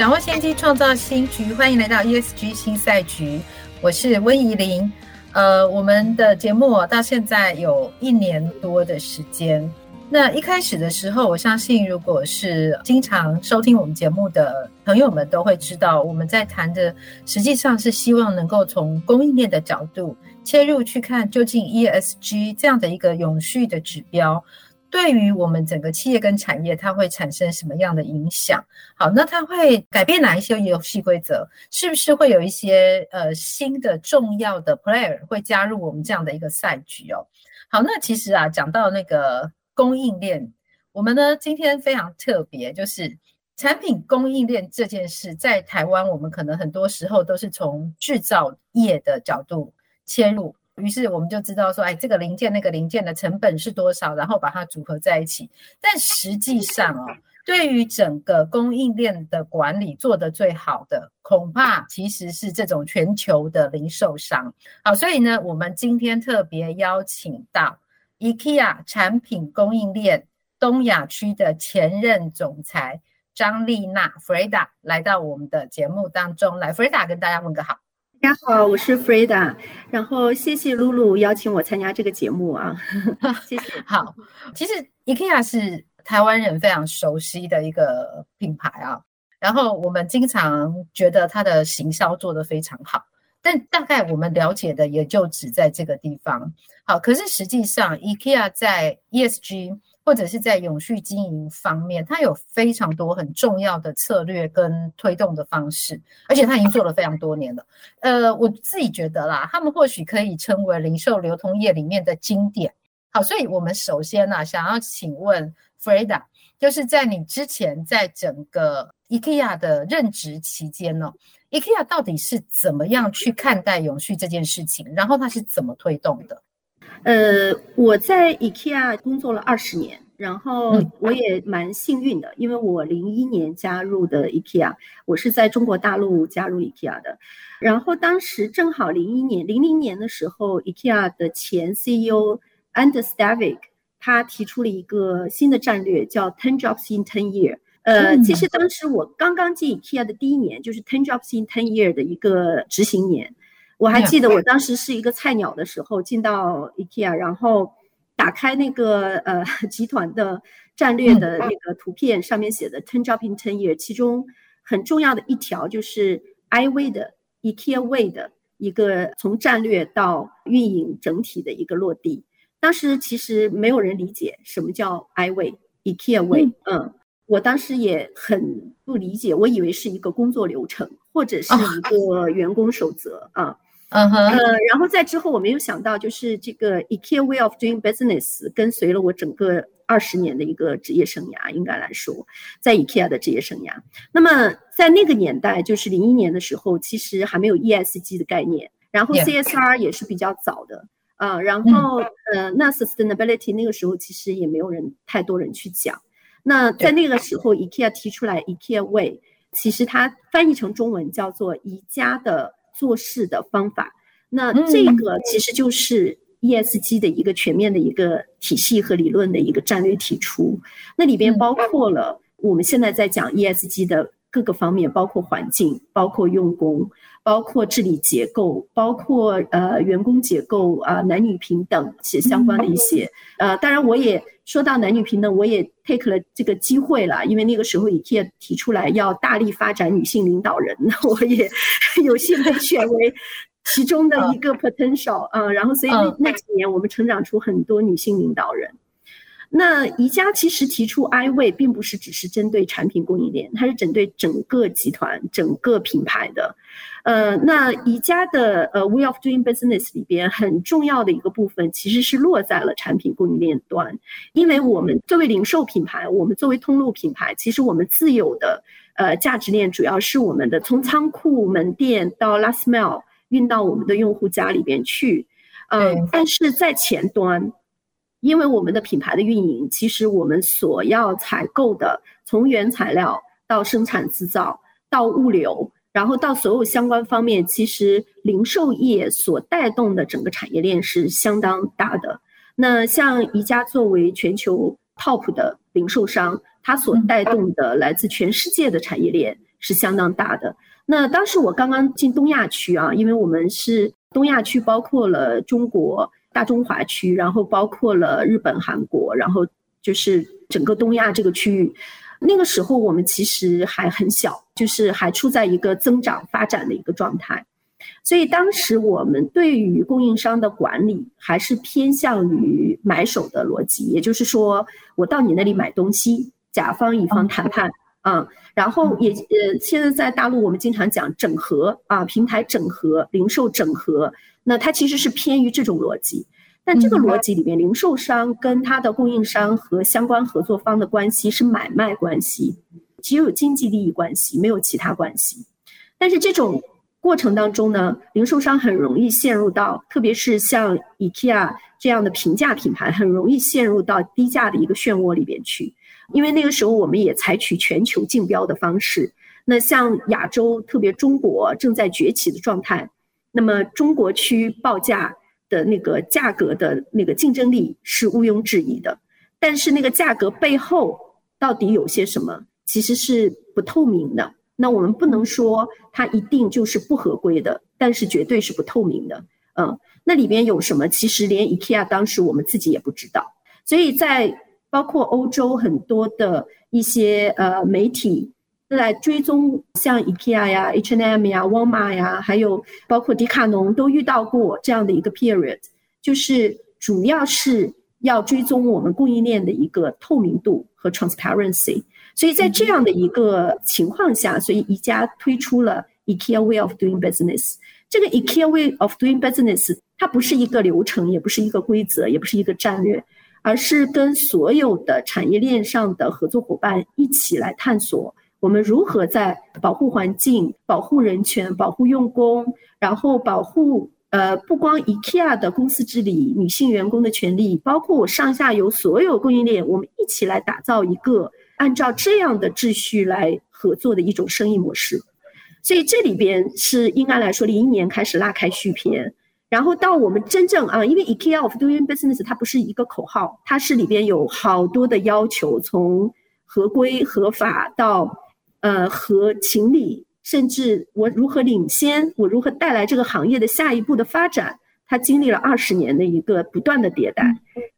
掌握先机，创造新局。欢迎来到 ESG 新赛局，我是温怡玲。呃，我们的节目到现在有一年多的时间。那一开始的时候，我相信如果是经常收听我们节目的朋友们都会知道，我们在谈的实际上是希望能够从供应链的角度切入去看，究竟 ESG 这样的一个永续的指标。对于我们整个企业跟产业，它会产生什么样的影响？好，那它会改变哪一些游戏规则？是不是会有一些呃新的重要的 player 会加入我们这样的一个赛局哦？好，那其实啊，讲到那个供应链，我们呢今天非常特别，就是产品供应链这件事，在台湾我们可能很多时候都是从制造业的角度切入。于是我们就知道说，哎，这个零件那个零件的成本是多少，然后把它组合在一起。但实际上哦，对于整个供应链的管理做得最好的，恐怕其实是这种全球的零售商。好，所以呢，我们今天特别邀请到 IKEA 产品供应链东亚区的前任总裁张丽娜 Freda 来到我们的节目当中来，Freda 跟大家问个好。大家好，我是 Freda，然后谢谢露露邀请我参加这个节目啊，谢谢。好，其实 IKEA 是台湾人非常熟悉的一个品牌啊，然后我们经常觉得它的行销做得非常好，但大概我们了解的也就只在这个地方。好，可是实际上 IKEA 在 ESG。或者是在永续经营方面，它有非常多很重要的策略跟推动的方式，而且它已经做了非常多年了。呃，我自己觉得啦，他们或许可以称为零售流通业里面的经典。好，所以我们首先呢，想要请问 Freda，就是在你之前在整个 IKEA 的任职期间呢，IKEA 到底是怎么样去看待永续这件事情，然后它是怎么推动的？呃，我在 IKEA 工作了二十年，然后我也蛮幸运的，因为我零一年加入的 IKEA，我是在中国大陆加入 IKEA 的，然后当时正好零一年、零零年的时候，IKEA 的前 CEO Anders Stavik 他提出了一个新的战略，叫 Ten Jobs in Ten Year。呃，其实当时我刚刚进 IKEA 的第一年，就是 Ten Jobs in Ten Year 的一个执行年。我还记得我当时是一个菜鸟的时候进到 IKEA，然后打开那个呃 集团的战略的那个图片，上面写的 Ten Jobs in Ten Years，其中很重要的一条就是 I Way 的 IKEA Way 的一个从战略到运营整体的一个落地。当时其实没有人理解什么叫 I Way IKEA Way，嗯，我当时也很不理解，我以为是一个工作流程或者是一个员工守则啊。嗯哼，呃，然后在之后，我没有想到，就是这个 IKEA way of doing business 跟随了我整个二十年的一个职业生涯，应该来说，在 IKEA 的职业生涯。那么在那个年代，就是零一年的时候，其实还没有 ESG 的概念，然后 CSR 也是比较早的啊，呃，然后呃，那 sustainability 那个时候其实也没有人太多人去讲。那在那个时候，IKEA 提出来 IKEA way，其实它翻译成中文叫做宜家的。做事的方法，那这个其实就是 ESG 的一个全面的一个体系和理论的一个战略提出。那里边包括了我们现在在讲 ESG 的各个方面，包括环境，包括用工，包括治理结构，包括呃员工结构啊、呃，男女平等且相关的一些。呃，当然我也。说到男女平等，我也 take 了这个机会了，因为那个时候 IKEA 提出来要大力发展女性领导人，我也 有幸被选为其中的一个 potential 啊、嗯，然后所以那那几年我们成长出很多女性领导人。那宜家其实提出 I Way 并不是只是针对产品供应链，它是针对整个集团、整个品牌的。呃，那宜家的呃 Way of Doing Business 里边很重要的一个部分，其实是落在了产品供应链端，因为我们作为零售品牌，我们作为通路品牌，其实我们自有的。呃价值链主要是我们的从仓库门店到 last mile 运到我们的用户家里边去，嗯、呃，但是在前端，因为我们的品牌的运营，其实我们所要采购的从原材料到生产制造到物流。然后到所有相关方面，其实零售业所带动的整个产业链是相当大的。那像宜家作为全球 top 的零售商，它所带动的来自全世界的产业链是相当大的。那当时我刚刚进东亚区啊，因为我们是东亚区，包括了中国大中华区，然后包括了日本、韩国，然后就是整个东亚这个区域。那个时候我们其实还很小，就是还处在一个增长发展的一个状态，所以当时我们对于供应商的管理还是偏向于买手的逻辑，也就是说，我到你那里买东西，甲方乙方谈判啊，然后也呃，现在在大陆我们经常讲整合啊，平台整合、零售整合，那它其实是偏于这种逻辑。但这个逻辑里面，零售商跟它的供应商和相关合作方的关系是买卖关系，只有经济利益关系，没有其他关系。但是这种过程当中呢，零售商很容易陷入到，特别是像 IKEA 这样的平价品牌，很容易陷入到低价的一个漩涡里边去。因为那个时候我们也采取全球竞标的方式，那像亚洲，特别中国正在崛起的状态，那么中国区报价。的那个价格的那个竞争力是毋庸置疑的，但是那个价格背后到底有些什么，其实是不透明的。那我们不能说它一定就是不合规的，但是绝对是不透明的。嗯，那里边有什么？其实连 IKEA 当时我们自己也不知道。所以在包括欧洲很多的一些呃媒体。来追踪像 IKEA 呀、H&M 呀、沃尔玛呀，还有包括迪卡侬都遇到过这样的一个 period，就是主要是要追踪我们供应链的一个透明度和 transparency。所以在这样的一个情况下，所以宜家推出了 IKEA Way of Doing Business。这个 IKEA Way of Doing Business 它不是一个流程，也不是一个规则，也不是一个战略，而是跟所有的产业链上的合作伙伴一起来探索。我们如何在保护环境、保护人权、保护用工，然后保护呃不光 IKEA 的公司治理、女性员工的权利，包括我上下游所有供应链，我们一起来打造一个按照这样的秩序来合作的一种生意模式。所以这里边是应该来说，零一年开始拉开序篇，然后到我们真正啊，因为 IKEA of Doing Business 它不是一个口号，它是里边有好多的要求，从合规合法到。呃，和情理，甚至我如何领先，我如何带来这个行业的下一步的发展，它经历了二十年的一个不断的迭代。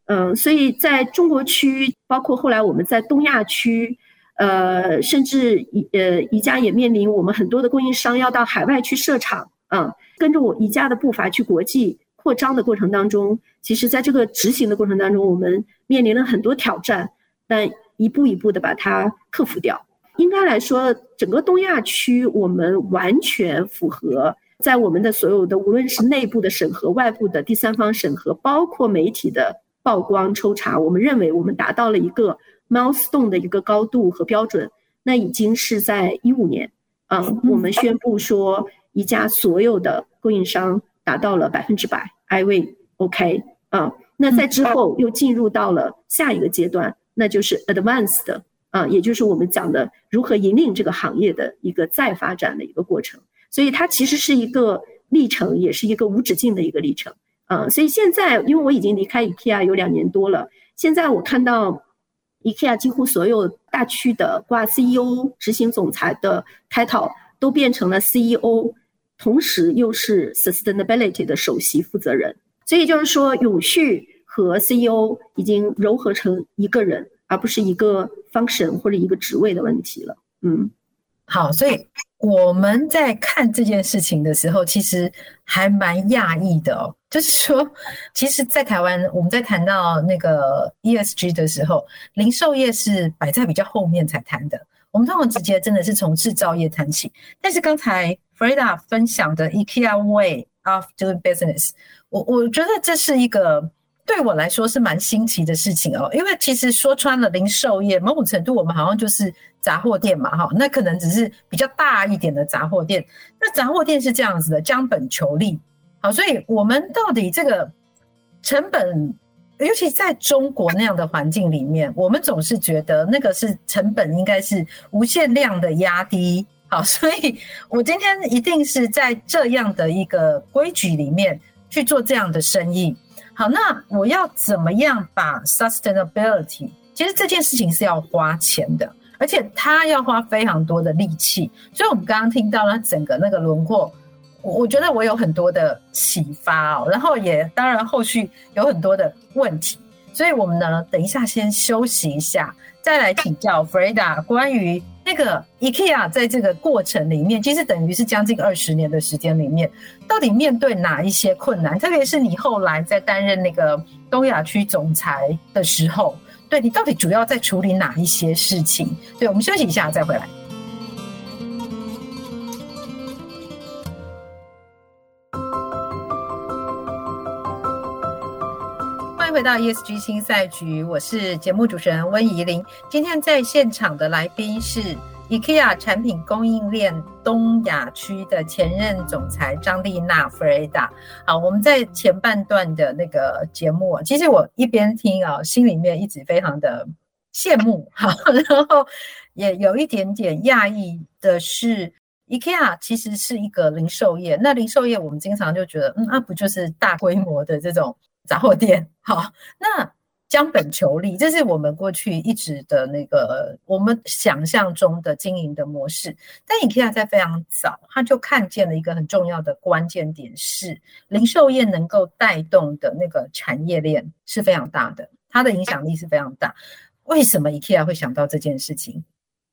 嗯、呃，所以在中国区，包括后来我们在东亚区，呃，甚至宜呃宜家也面临我们很多的供应商要到海外去设厂，嗯、呃，跟着我宜家的步伐去国际扩张的过程当中，其实在这个执行的过程当中，我们面临了很多挑战，但一步一步的把它克服掉。应该来说，整个东亚区我们完全符合在我们的所有的，无论是内部的审核、外部的第三方审核，包括媒体的曝光抽查，我们认为我们达到了一个 milestone 的一个高度和标准。那已经是在一五年，嗯，我们宣布说，宜家所有的供应商达到了百分之百 IWAY OK，嗯，那在之后又进入到了下一个阶段，那就是 advanced 的。啊，也就是我们讲的如何引领这个行业的一个再发展的一个过程，所以它其实是一个历程，也是一个无止境的一个历程。啊，所以现在因为我已经离开 IKEA 有两年多了，现在我看到 IKEA 几乎所有大区的挂 CEO、执行总裁的 title 都变成了 CEO，同时又是 sustainability 的首席负责人，所以就是说永续和 CEO 已经糅合成一个人。而不是一个 function 或者一个职位的问题了。嗯，好，所以我们在看这件事情的时候，其实还蛮讶异的哦。就是说，其实，在台湾，我们在谈到那个 ESG 的时候，零售业是摆在比较后面才谈的。我们通常直接真的是从制造业谈起。但是刚才 Freda 分享的 IKEA Way of Doing Business，我我觉得这是一个。对我来说是蛮新奇的事情哦，因为其实说穿了，零售业某种程度我们好像就是杂货店嘛，哈，那可能只是比较大一点的杂货店。那杂货店是这样子的，将本求利，好，所以我们到底这个成本，尤其在中国那样的环境里面，我们总是觉得那个是成本应该是无限量的压低，好，所以我今天一定是在这样的一个规矩里面去做这样的生意。好，那我要怎么样把 sustainability？其实这件事情是要花钱的，而且它要花非常多的力气。所以我们刚刚听到了整个那个轮廓，我我觉得我有很多的启发哦，然后也当然后续有很多的问题。所以我们呢，等一下先休息一下，再来请教 Freda 关于。那个 IKEA 在这个过程里面，其实等于是将近二十年的时间里面，到底面对哪一些困难？特别是你后来在担任那个东亚区总裁的时候，对，你到底主要在处理哪一些事情？对，我们休息一下再回来。到 ESG 新赛局，我是节目主持人温怡玲。今天在现场的来宾是 IKEA 产品供应链东亚区的前任总裁张丽娜弗雷达。好，我们在前半段的那个节目，其实我一边听啊，心里面一直非常的羡慕，好，然后也有一点点讶异的是，IKEA 其实是一个零售业。那零售业我们经常就觉得，嗯，那、啊、不就是大规模的这种。杂货店，好，那将本求利，这是我们过去一直的那个我们想象中的经营的模式。但 IKEA 在非常早，他就看见了一个很重要的关键点，是零售业能够带动的那个产业链是非常大的，它的影响力是非常大。为什么 IKEA 会想到这件事情？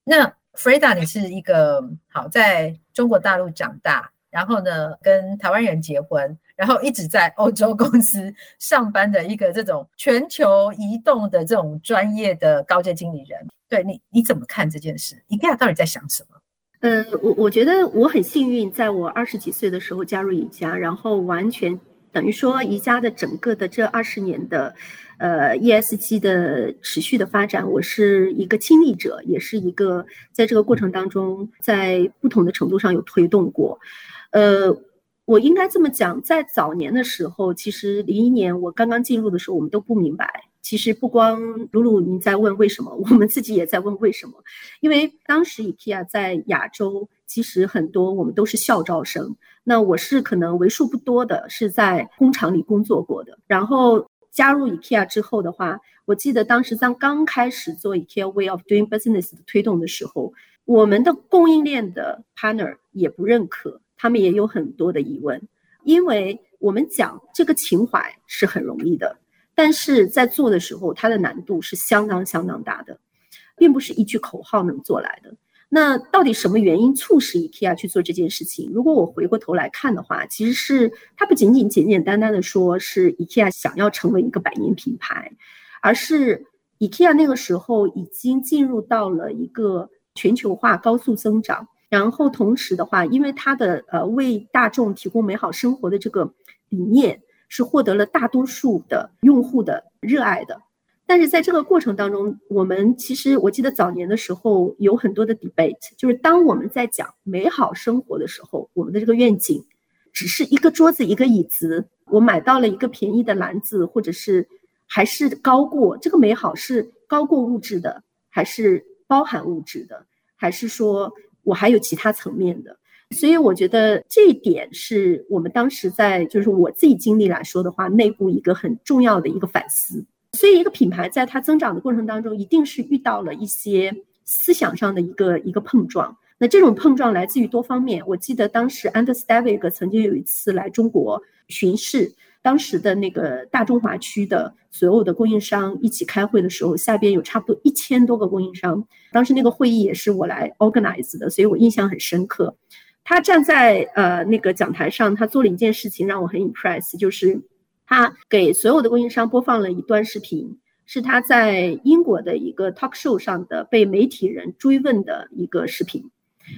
那 Freda，你是一个好在中国大陆长大，然后呢跟台湾人结婚。然后一直在欧洲公司上班的一个这种全球移动的这种专业的高阶经理人，对你你怎么看这件事？IKEA 到底在想什么？呃，我我觉得我很幸运，在我二十几岁的时候加入宜家，然后完全等于说宜家的整个的这二十年的呃 ESG 的持续的发展，我是一个亲历者，也是一个在这个过程当中在不同的程度上有推动过，呃。我应该这么讲，在早年的时候，其实零一年我刚刚进入的时候，我们都不明白。其实不光鲁鲁您在问为什么，我们自己也在问为什么。因为当时 IKEA 在亚洲，其实很多我们都是校招生。那我是可能为数不多的是在工厂里工作过的。然后加入 IKEA 之后的话，我记得当时在刚开始做 IKEA Way of Doing Business 的推动的时候，我们的供应链的 partner 也不认可。他们也有很多的疑问，因为我们讲这个情怀是很容易的，但是在做的时候，它的难度是相当相当大的，并不是一句口号能做来的。那到底什么原因促使 IKEA 去做这件事情？如果我回过头来看的话，其实是它不仅仅简简单单的说是 IKEA 想要成为一个百年品牌，而是 IKEA 那个时候已经进入到了一个全球化高速增长。然后同时的话，因为它的呃为大众提供美好生活的这个理念是获得了大多数的用户的热爱的，但是在这个过程当中，我们其实我记得早年的时候有很多的 debate，就是当我们在讲美好生活的时候，我们的这个愿景只是一个桌子一个椅子，我买到了一个便宜的篮子，或者是还是高过这个美好是高过物质的，还是包含物质的，还是说？我还有其他层面的，所以我觉得这一点是我们当时在就是我自己经历来说的话，内部一个很重要的一个反思。所以一个品牌在它增长的过程当中，一定是遇到了一些思想上的一个一个碰撞。那这种碰撞来自于多方面。我记得当时 Anders Stavig 曾经有一次来中国巡视。当时的那个大中华区的所有的供应商一起开会的时候，下边有差不多一千多个供应商。当时那个会议也是我来 organize 的，所以我印象很深刻。他站在呃那个讲台上，他做了一件事情让我很 impress，就是他给所有的供应商播放了一段视频，是他在英国的一个 talk show 上的被媒体人追问的一个视频。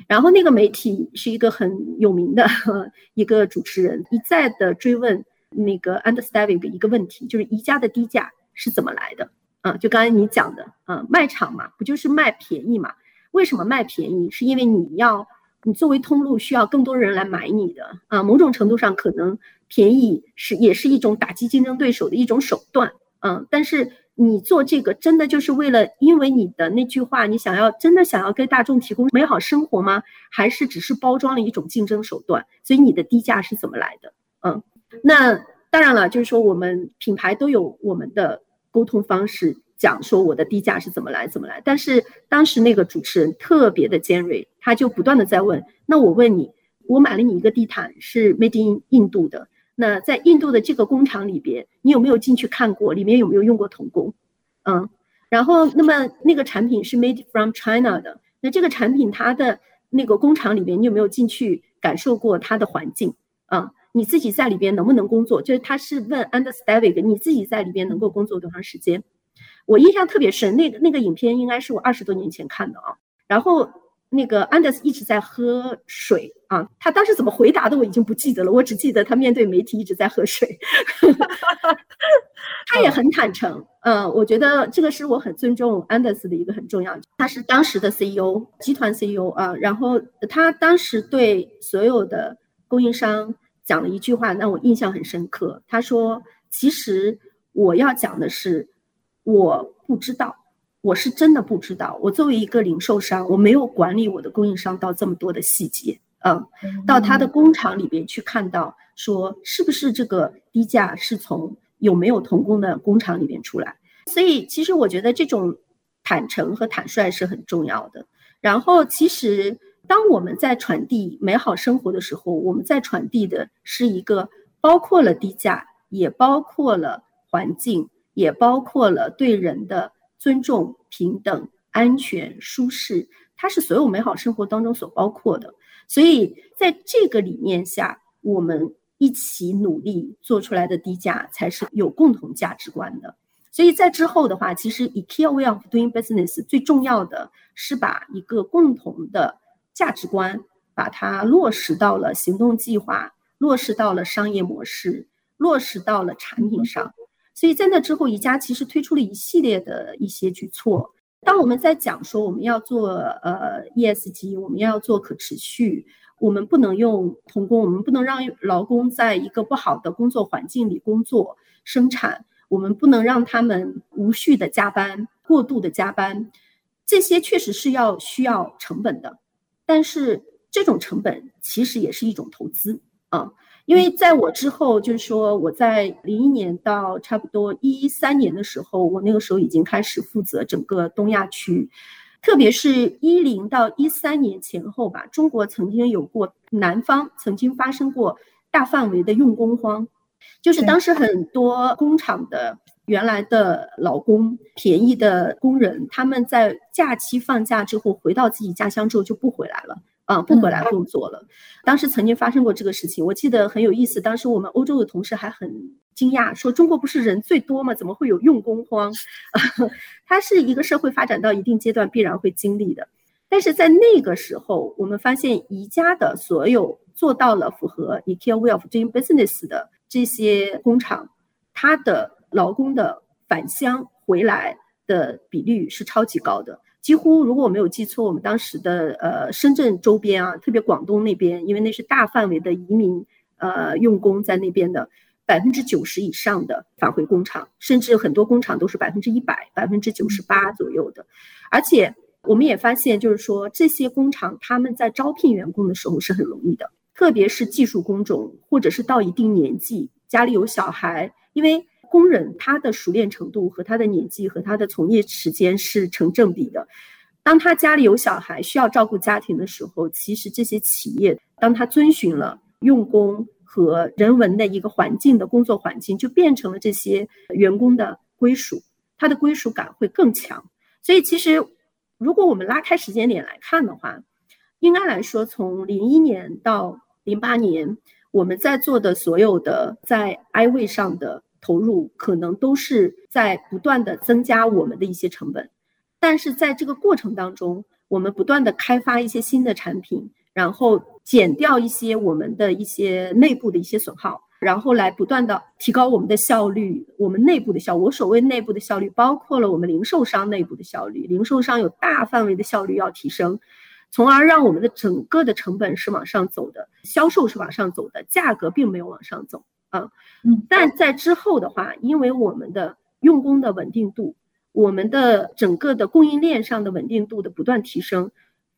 然后那个媒体是一个很有名的 一个主持人，一再的追问。那个 understanding 的一个问题，就是宜家的低价是怎么来的？啊，就刚才你讲的，啊，卖场嘛，不就是卖便宜嘛？为什么卖便宜？是因为你要你作为通路需要更多人来买你的啊，某种程度上可能便宜是也是一种打击竞争对手的一种手段，嗯，但是。你做这个真的就是为了，因为你的那句话，你想要真的想要给大众提供美好生活吗？还是只是包装了一种竞争手段？所以你的低价是怎么来的？嗯，那当然了，就是说我们品牌都有我们的沟通方式，讲说我的低价是怎么来怎么来。但是当时那个主持人特别的尖锐，他就不断的在问，那我问你，我买了你一个地毯是 made in 印度的。那在印度的这个工厂里边，你有没有进去看过？里面有没有用过童工？嗯，然后那么那个产品是 made from China 的，那这个产品它的那个工厂里边，你有没有进去感受过它的环境？啊，你自己在里边能不能工作？就是他是问 Anders David，你自己在里边能够工作多长时间？我印象特别深，那个那个影片应该是我二十多年前看的啊，然后。那个安德斯一直在喝水啊，他当时怎么回答的我已经不记得了，我只记得他面对媒体一直在喝水。他也很坦诚，嗯、我觉得这个是我很尊重安德斯的一个很重要，他是当时的 CEO，集团 CEO 啊，然后他当时对所有的供应商讲了一句话，让我印象很深刻。他说：“其实我要讲的是，我不知道。”我是真的不知道，我作为一个零售商，我没有管理我的供应商到这么多的细节，嗯，到他的工厂里边去看到，说是不是这个低价是从有没有童工的工厂里边出来，所以其实我觉得这种坦诚和坦率是很重要的。然后其实当我们在传递美好生活的时候，我们在传递的是一个包括了低价，也包括了环境，也包括了对人的。尊重、平等、安全、舒适，它是所有美好生活当中所包括的。所以，在这个理念下，我们一起努力做出来的低价才是有共同价值观的。所以在之后的话，其实 IKEA Way of Doing Business 最重要的是把一个共同的价值观，把它落实到了行动计划，落实到了商业模式，落实到了产品上。所以在那之后，宜家其实推出了一系列的一些举措。当我们在讲说我们要做呃 ESG，我们要做可持续，我们不能用童工，我们不能让劳工在一个不好的工作环境里工作生产，我们不能让他们无序的加班、过度的加班，这些确实是要需要成本的。但是这种成本其实也是一种投资啊。因为在我之后，就是说我在零一年到差不多一三年的时候，我那个时候已经开始负责整个东亚区，特别是一零到一三年前后吧，中国曾经有过南方曾经发生过大范围的用工荒，就是当时很多工厂的原来的老工，便宜的工人，他们在假期放假之后回到自己家乡之后就不回来了。啊，不回来工作了。当时曾经发生过这个事情，我记得很有意思。当时我们欧洲的同事还很惊讶，说中国不是人最多吗？怎么会有用工荒？它是一个社会发展到一定阶段必然会经历的。但是在那个时候，我们发现宜家的所有做到了符合 IKEA Way of Doing Business 的这些工厂，它的劳工的返乡回来的比率是超级高的。几乎，如果我没有记错，我们当时的呃深圳周边啊，特别广东那边，因为那是大范围的移民呃用工在那边的，百分之九十以上的返回工厂，甚至很多工厂都是百分之一百、百分之九十八左右的。而且我们也发现，就是说这些工厂他们在招聘员工的时候是很容易的，特别是技术工种或者是到一定年纪，家里有小孩，因为。工人他的熟练程度和他的年纪和他的从业时间是成正比的。当他家里有小孩需要照顾家庭的时候，其实这些企业当他遵循了用工和人文的一个环境的工作环境，就变成了这些员工的归属，他的归属感会更强。所以其实如果我们拉开时间点来看的话，应该来说从零一年到零八年，我们在做的所有的在 i w 上的。投入可能都是在不断的增加我们的一些成本，但是在这个过程当中，我们不断的开发一些新的产品，然后减掉一些我们的一些内部的一些损耗，然后来不断的提高我们的效率，我们内部的效。我所谓内部的效率，包括了我们零售商内部的效率，零售商有大范围的效率要提升，从而让我们的整个的成本是往上走的，销售是往上走的，价格并没有往上走啊。嗯，但在之后的话，因为我们的用工的稳定度，我们的整个的供应链上的稳定度的不断提升，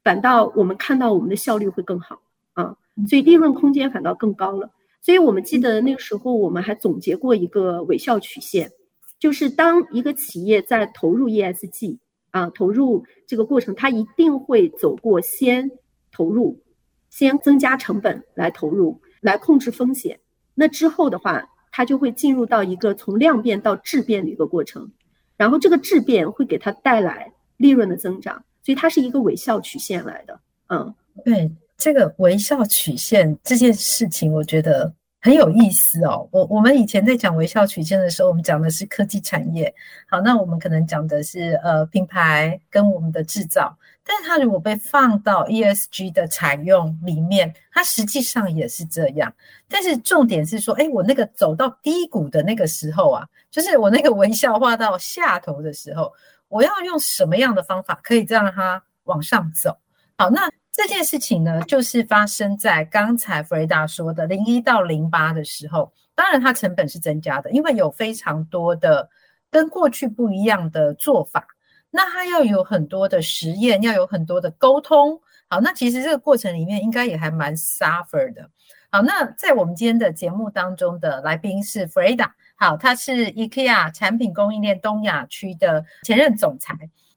反倒我们看到我们的效率会更好啊，所以利润空间反倒更高了。所以我们记得那个时候，我们还总结过一个微笑曲线，就是当一个企业在投入 ESG 啊，投入这个过程，它一定会走过先投入，先增加成本来投入，来控制风险。那之后的话，它就会进入到一个从量变到质变的一个过程，然后这个质变会给它带来利润的增长，所以它是一个微笑曲线来的。嗯，对。这个微笑曲线这件事情，我觉得很有意思哦。我我们以前在讲微笑曲线的时候，我们讲的是科技产业。好，那我们可能讲的是呃品牌跟我们的制造，但是它如果被放到 ESG 的采用里面，它实际上也是这样。但是重点是说，哎，我那个走到低谷的那个时候啊，就是我那个微笑画到下头的时候，我要用什么样的方法可以让它往上走？好，那。这件事情呢，就是发生在刚才 Freda 说的零一到零八的时候。当然，它成本是增加的，因为有非常多的跟过去不一样的做法。那他要有很多的实验，要有很多的沟通。好，那其实这个过程里面应该也还蛮 suffer 的。好，那在我们今天的节目当中的来宾是 Freda。好，他是 IKEA 产品供应链东亚区的前任总裁。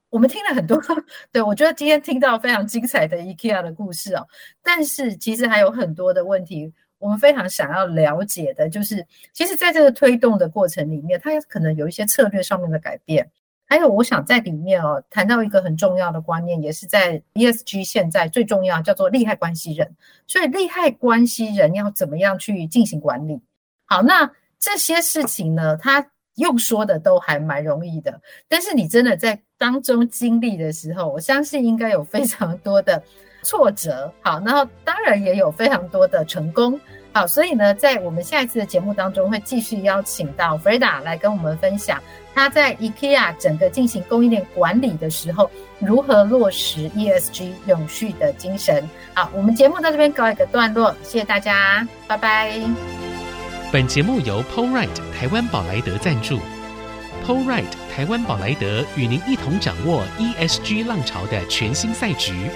我们听了很多，对，我觉得今天听到非常精彩的 IKEA 的故事哦。但是其实还有很多的问题，我们非常想要了解的，就是其实在这个推动的过程里面，它可能有一些策略上面的改变。还有，我想在里面哦，谈到一个很重要的观念，也是在 ESG 现在最重要，叫做利害关系人。所以，利害关系人要怎么样去进行管理？好，那这些事情呢，它。用说的都还蛮容易的，但是你真的在当中经历的时候，我相信应该有非常多的挫折。好，然后当然也有非常多的成功。好，所以呢，在我们下一次的节目当中，会继续邀请到 Freda 来跟我们分享他在 IKEA 整个进行供应链管理的时候，如何落实 ESG 永续的精神。好，我们节目到这边告一个段落，谢谢大家，拜拜。本节目由 PoleRite 台湾宝莱德赞助，PoleRite 台湾宝莱德与您一同掌握 ESG 浪潮的全新赛局。